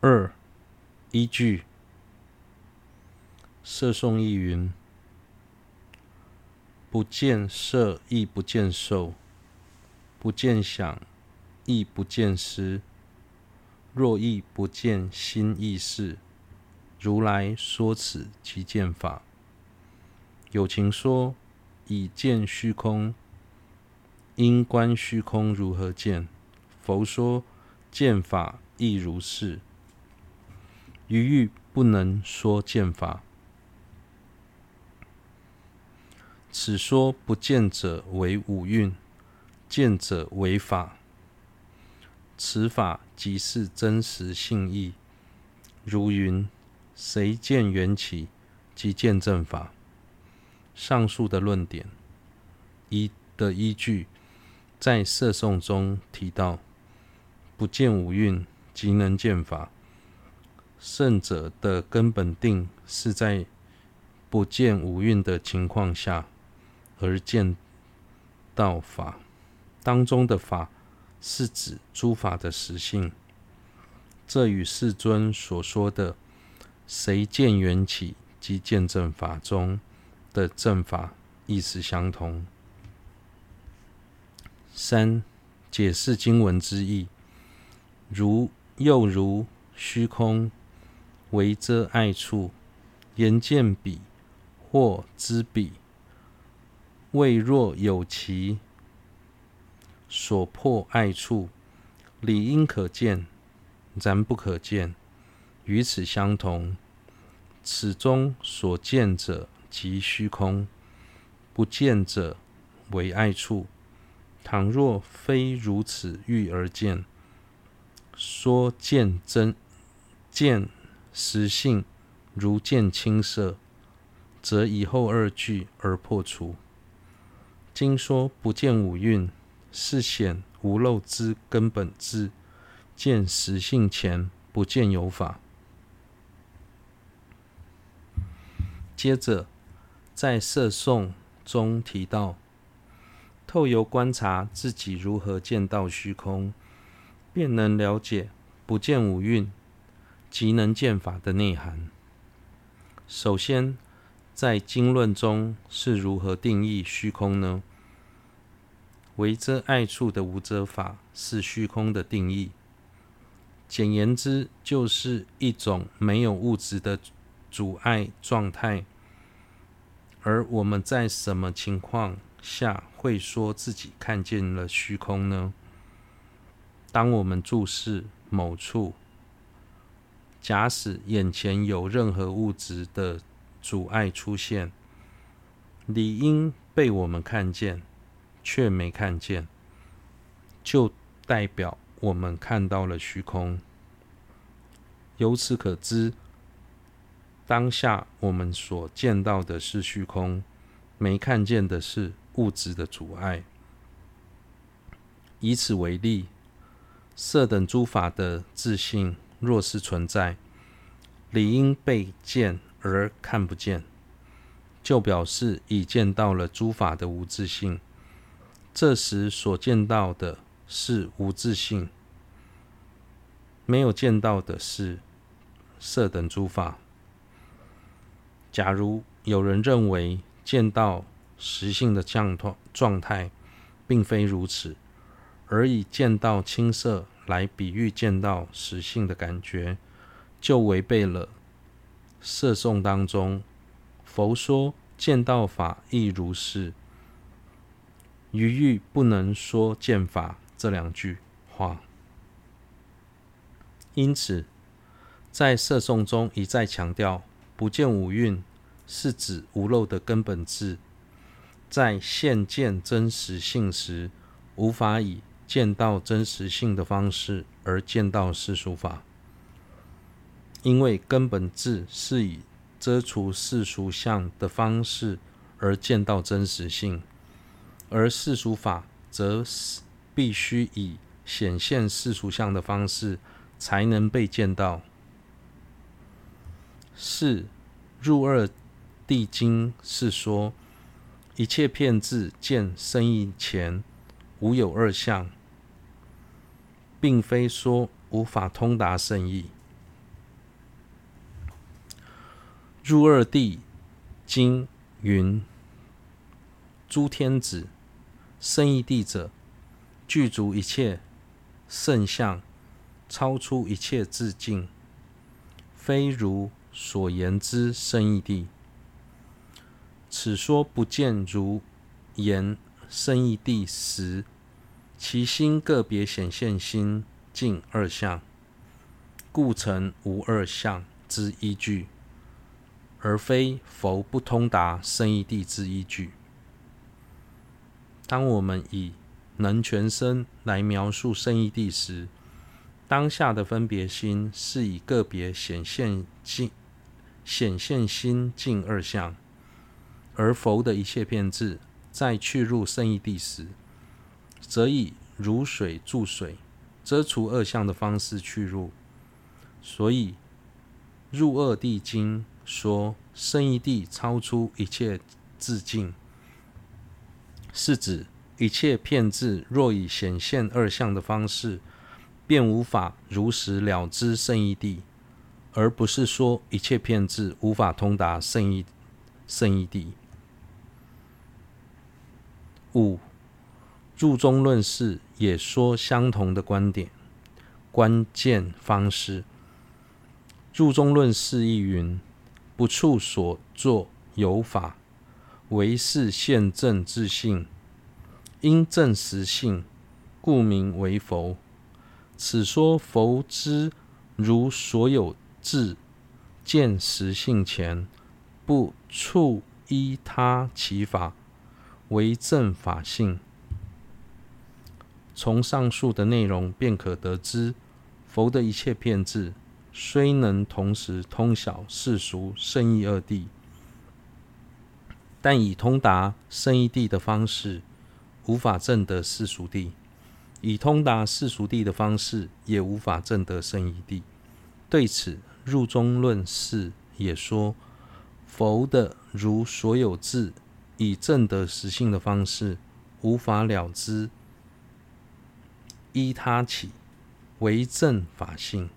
二依据摄颂义云：不见色亦不见受，不见想亦不见思。若亦不见心意识，如来说此即见法。有情说以见虚空，应观虚空如何见？佛说见法亦如是。余欲不能说见法。此说不见者为五蕴，见者为法。此法即是真实性义。如云：谁见缘起，即见正法。上述的论点，一的依据，在摄颂中提到，不见五蕴，即能见法。圣者的根本定是在不见五蕴的情况下而见到法，当中的法是指诸法的实性。这与世尊所说的“谁见缘起，即见正法”中的正法意思相同。三、解释经文之意，如又如虚空为遮碍处，言见彼或知彼，未若有其所破碍处，理应可见，然不可见，与此相同。此中所见者。即虚空，不见者为碍处。倘若非如此欲而见，说见真见实性如见青色，则以后二句而破除。经说不见五蕴，是显无漏之根本智，见实性前不见有法。接着。在摄颂中提到，透由观察自己如何见到虚空，便能了解不见五蕴即能见法的内涵。首先，在经论中是如何定义虚空呢？为遮碍处的无遮法是虚空的定义。简言之，就是一种没有物质的阻碍状态。而我们在什么情况下会说自己看见了虚空呢？当我们注视某处，假使眼前有任何物质的阻碍出现，理应被我们看见，却没看见，就代表我们看到了虚空。由此可知。当下我们所见到的是虚空，没看见的是物质的阻碍。以此为例，色等诸法的自性若是存在，理应被见而看不见，就表示已见到了诸法的无自性。这时所见到的是无自性，没有见到的是色等诸法。假如有人认为见到实性的状状态，并非如此，而已见到青色来比喻见到实性的感觉，就违背了摄颂当中佛说见到法亦如是，余欲不能说见法这两句话。因此，在摄颂中一再强调。不见五蕴，是指无漏的根本智，在现见真实性时，无法以见到真实性的方式而见到世俗法，因为根本智是以遮除世俗相的方式而见到真实性，而世俗法则必须以显现世俗相的方式才能被见到。四入二地经是说，一切片智见生意前无有二相，并非说无法通达圣意。入二地，经云：诸天子，圣意地者，具足一切圣相，超出一切自境，非如所言之圣意地。此说不见如言圣意地时。其心个别显现心净二相，故成无二相之依据，而非佛不通达胜义地之依据。当我们以能全身来描述胜义地时，当下的分别心是以个别显现净显现心净二相，而佛的一切遍智在去入胜义地时，则以如水注水，遮除二相的方式去入。所以入恶谛经说胜义谛超出一切自境，是指。一切遍智若以显现二相的方式，便无法如实了知胜义谛，而不是说一切遍智无法通达胜义胜义谛。五入中论释也说相同的观点，关键方式。入中论释亦云：不处所作有法，唯是现正自性。因证实性，故名为佛。此说佛之如所有智见实性前，不处依他其法，为正法性。从上述的内容便可得知，佛的一切遍智虽能同时通晓世俗圣意二谛，但以通达圣意谛的方式。无法证得世俗谛，以通达世俗谛的方式，也无法证得圣意谛。对此，入中论释也说，佛的如所有智，以证得实性的方式，无法了知依他起，为正法性。